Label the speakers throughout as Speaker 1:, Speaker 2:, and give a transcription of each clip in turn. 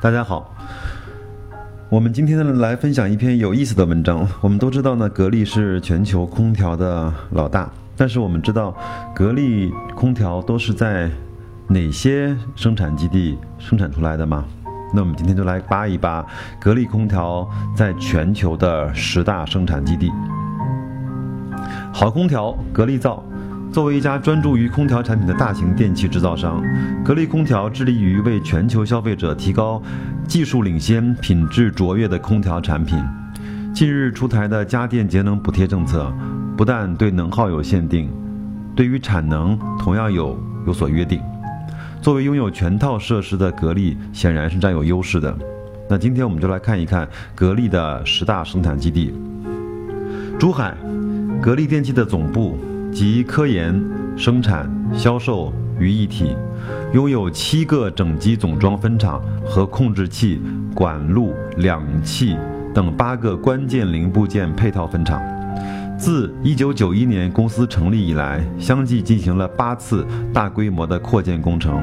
Speaker 1: 大家好，我们今天呢来分享一篇有意思的文章。我们都知道呢，格力是全球空调的老大，但是我们知道，格力空调都是在哪些生产基地生产出来的吗？那我们今天就来扒一扒格力空调在全球的十大生产基地。好空调，格力造。作为一家专注于空调产品的大型电器制造商，格力空调致力于为全球消费者提高技术领先、品质卓越的空调产品。近日出台的家电节能补贴政策，不但对能耗有限定，对于产能同样有有所约定。作为拥有全套设施的格力，显然是占有优势的。那今天我们就来看一看格力的十大生产基地。珠海，格力电器的总部。集科研、生产、销售于一体，拥有七个整机总装分厂和控制器、管路、两气等八个关键零部件配套分厂。自1991年公司成立以来，相继进行了八次大规模的扩建工程，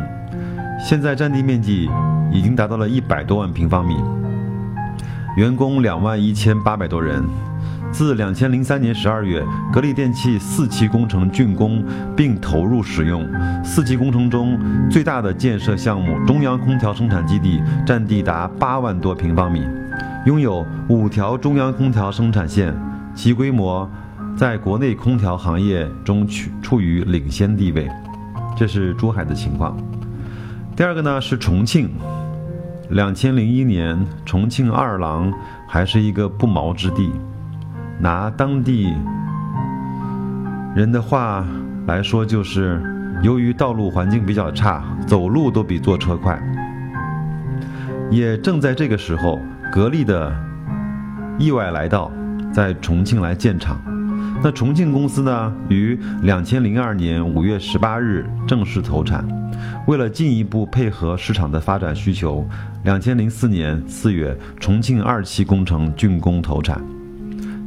Speaker 1: 现在占地面积已经达到了一百多万平方米，员工两万一千八百多人。自两千零三年十二月，格力电器四期工程竣工并投入使用。四期工程中最大的建设项目——中央空调生产基地，占地达八万多平方米，拥有五条中央空调生产线，其规模在国内空调行业中处处于领先地位。这是珠海的情况。第二个呢是重庆，两千零一年，重庆二郎还是一个不毛之地。拿当地人的话来说，就是由于道路环境比较差，走路都比坐车快。也正在这个时候，格力的意外来到，在重庆来建厂。那重庆公司呢，于两千零二年五月十八日正式投产。为了进一步配合市场的发展需求，两千零四年四月，重庆二期工程竣工投产。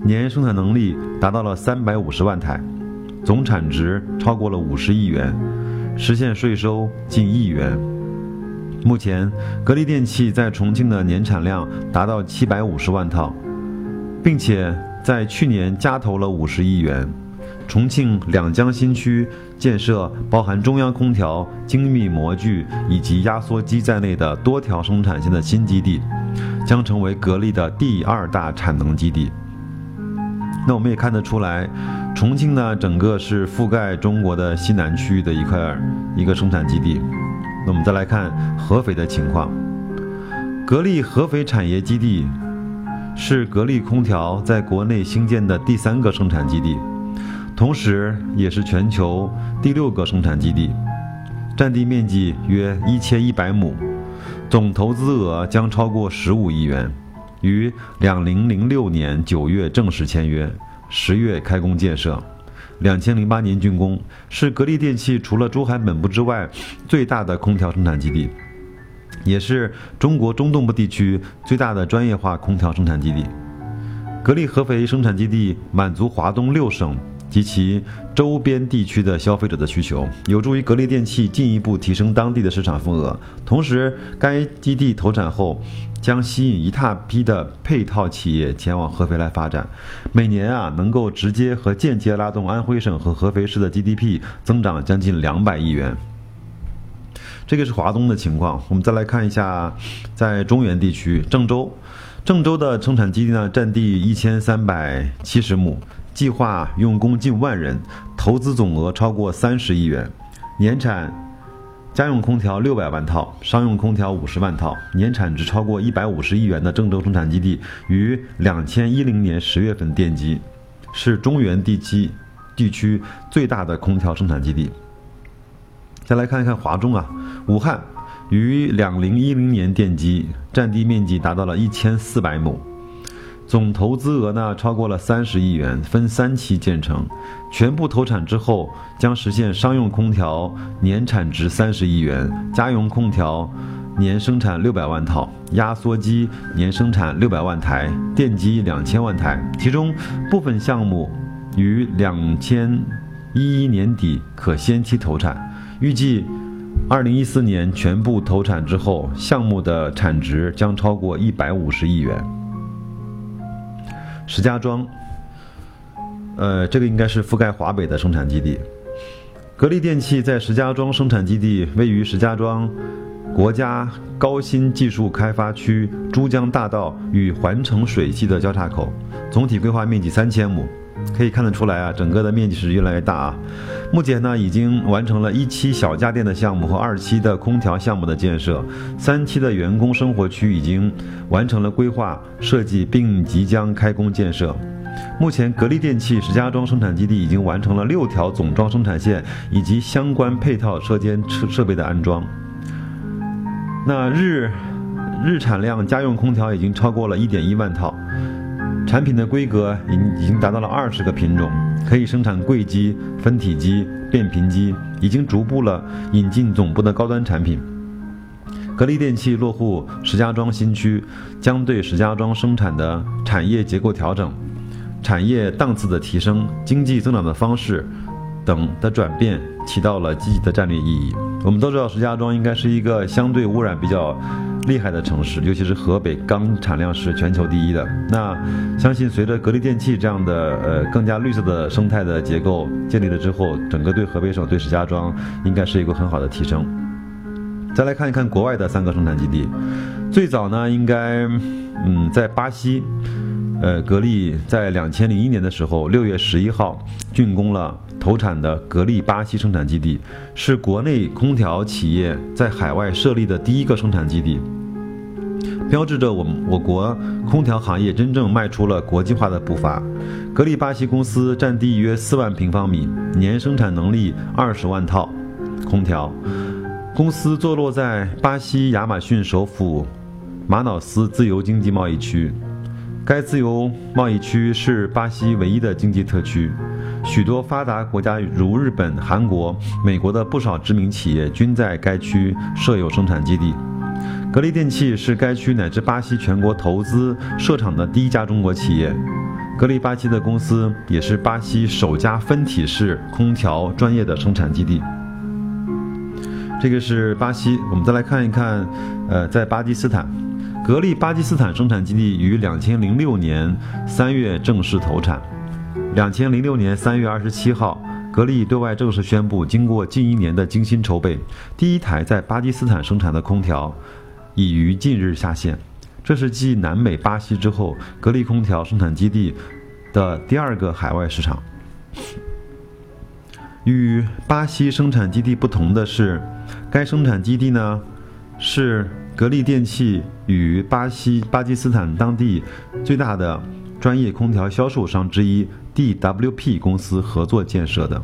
Speaker 1: 年生产能力达到了三百五十万台，总产值超过了五十亿元，实现税收近亿元。目前，格力电器在重庆的年产量达到七百五十万套，并且在去年加投了五十亿元。重庆两江新区建设包含中央空调、精密模具以及压缩机在内的多条生产线的新基地，将成为格力的第二大产能基地。那我们也看得出来，重庆呢，整个是覆盖中国的西南区域的一块一个生产基地。那我们再来看合肥的情况，格力合肥产业基地是格力空调在国内新建的第三个生产基地，同时也是全球第六个生产基地，占地面积约一千一百亩，总投资额将超过十五亿元。于两零零六年九月正式签约，十月开工建设，两千零八年竣工，是格力电器除了珠海本部之外最大的空调生产基地，也是中国中东部地区最大的专业化空调生产基地。格力合肥生产基地满足华东六省。及其周边地区的消费者的需求，有助于格力电器进一步提升当地的市场份额。同时，该基地投产后，将吸引一大批的配套企业前往合肥来发展，每年啊能够直接和间接拉动安徽省和合肥市的 GDP 增长将近两百亿元。这个是华东的情况。我们再来看一下，在中原地区，郑州，郑州的生产基地呢，占地一千三百七十亩。计划用工近万人，投资总额超过三十亿元，年产家用空调六百万套，商用空调五十万套，年产值超过一百五十亿元的郑州生产基地于两千一零年十月份奠基，是中原地区地区最大的空调生产基地。再来看一看华中啊，武汉于两零一零年奠基，占地面积达到了一千四百亩。总投资额呢超过了三十亿元，分三期建成，全部投产之后将实现商用空调年产值三十亿元，家用空调年生产六百万套，压缩机年生产六百万台，电机两千万台。其中部分项目于两千一一年底可先期投产，预计二零一四年全部投产之后，项目的产值将超过一百五十亿元。石家庄，呃，这个应该是覆盖华北的生产基地。格力电器在石家庄生产基地位于石家庄国家高新技术开发区珠江大道与环城水系的交叉口，总体规划面积三千亩。可以看得出来啊，整个的面积是越来越大啊。目前呢，已经完成了一期小家电的项目和二期的空调项目的建设，三期的员工生活区已经完成了规划设计，并即将开工建设。目前，格力电器石家庄生产基地已经完成了六条总装生产线以及相关配套车间设设备的安装。那日日产量家用空调已经超过了一点一万套。产品的规格已已经达到了二十个品种，可以生产柜机、分体机、变频机，已经逐步了引进总部的高端产品。格力电器落户石家庄新区，将对石家庄生产的产业结构调整、产业档次的提升、经济增长的方式等的转变，起到了积极的战略意义。我们都知道，石家庄应该是一个相对污染比较。厉害的城市，尤其是河北钢产量是全球第一的。那相信随着格力电器这样的呃更加绿色的生态的结构建立了之后，整个对河北省对石家庄应该是一个很好的提升。再来看一看国外的三个生产基地，最早呢应该嗯在巴西，呃格力在两千零一年的时候六月十一号竣工了。投产的格力巴西生产基地是国内空调企业在海外设立的第一个生产基地，标志着我我国空调行业真正迈出了国际化的步伐。格力巴西公司占地约四万平方米，年生产能力二十万套空调。公司坐落在巴西亚马逊首府马瑙斯自由经济贸易区，该自由贸易区是巴西唯一的经济特区。许多发达国家如日本、韩国、美国的不少知名企业均在该区设有生产基地。格力电器是该区乃至巴西全国投资设厂的第一家中国企业。格力巴西的公司也是巴西首家分体式空调专业的生产基地。这个是巴西，我们再来看一看，呃，在巴基斯坦，格力巴基斯坦生产基地于两千零六年三月正式投产。两千零六年三月二十七号，格力对外正式宣布，经过近一年的精心筹备，第一台在巴基斯坦生产的空调已于近日下线。这是继南美巴西之后，格力空调生产基地的第二个海外市场。与巴西生产基地不同的是，该生产基地呢是格力电器与巴西巴基斯坦当地最大的专业空调销售商之一。DWP 公司合作建设的，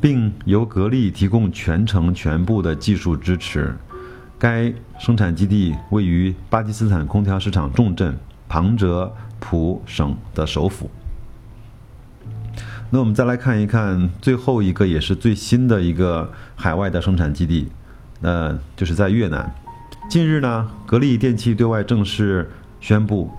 Speaker 1: 并由格力提供全程全部的技术支持。该生产基地位于巴基斯坦空调市场重镇旁遮普省的首府。那我们再来看一看最后一个也是最新的一个海外的生产基地，那就是在越南。近日呢，格力电器对外正式宣布。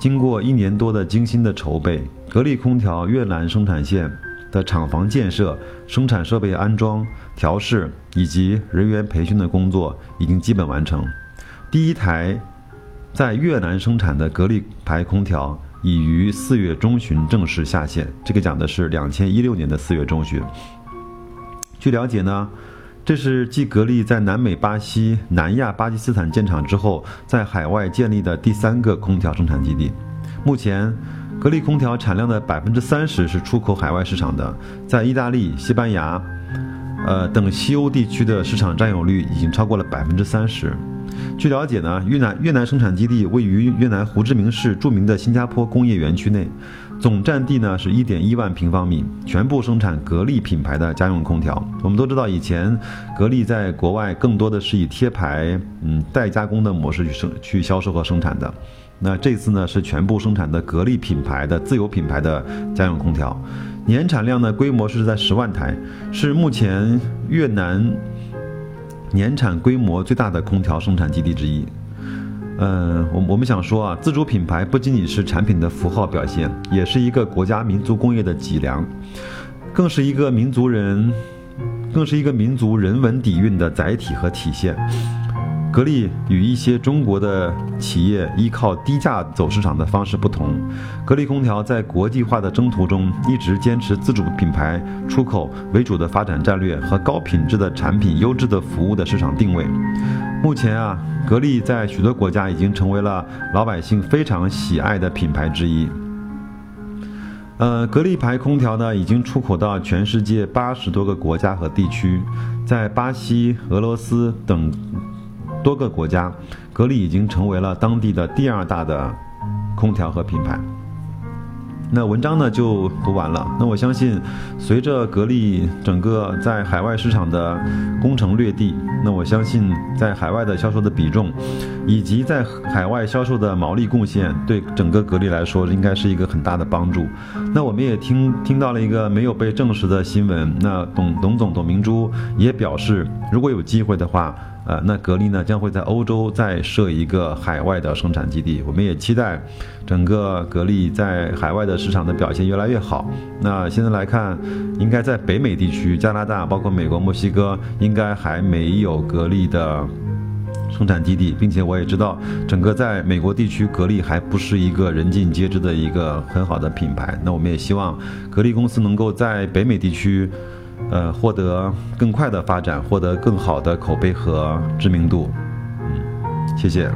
Speaker 1: 经过一年多的精心的筹备，格力空调越南生产线的厂房建设、生产设备安装、调试以及人员培训的工作已经基本完成。第一台在越南生产的格力牌空调已于四月中旬正式下线。这个讲的是两千一六年的四月中旬。据了解呢。这是继格力在南美巴西、南亚巴基斯坦建厂之后，在海外建立的第三个空调生产基地。目前，格力空调产量的百分之三十是出口海外市场的，在意大利、西班牙，呃等西欧地区的市场占有率已经超过了百分之三十。据了解呢，越南越南生产基地位于越南胡志明市著名的新加坡工业园区内。总占地呢是一点一万平方米，全部生产格力品牌的家用空调。我们都知道，以前格力在国外更多的是以贴牌、嗯代加工的模式去生去销售和生产的。那这次呢是全部生产的格力品牌的自有品牌的家用空调，年产量呢规模是在十万台，是目前越南年产规模最大的空调生产基地之一。嗯，我我们想说啊，自主品牌不仅仅是产品的符号表现，也是一个国家民族工业的脊梁，更是一个民族人更是一个民族人文底蕴的载体和体现。格力与一些中国的企业依靠低价走市场的方式不同，格力空调在国际化的征途中一直坚持自主品牌、出口为主的发展战略和高品质的产品、优质的服务的市场定位。目前啊，格力在许多国家已经成为了老百姓非常喜爱的品牌之一。呃，格力牌空调呢，已经出口到全世界八十多个国家和地区，在巴西、俄罗斯等。多个国家，格力已经成为了当地的第二大的空调和品牌。那文章呢就读完了。那我相信，随着格力整个在海外市场的攻城略地，那我相信在海外的销售的比重，以及在海外销售的毛利贡献，对整个格力来说应该是一个很大的帮助。那我们也听听到了一个没有被证实的新闻。那董董总董明珠也表示，如果有机会的话。呃，那格力呢将会在欧洲再设一个海外的生产基地，我们也期待整个格力在海外的市场的表现越来越好。那现在来看，应该在北美地区，加拿大、包括美国、墨西哥，应该还没有格力的生产基地，并且我也知道，整个在美国地区，格力还不是一个人尽皆知的一个很好的品牌。那我们也希望格力公司能够在北美地区。呃，获得更快的发展，获得更好的口碑和知名度。嗯，谢谢。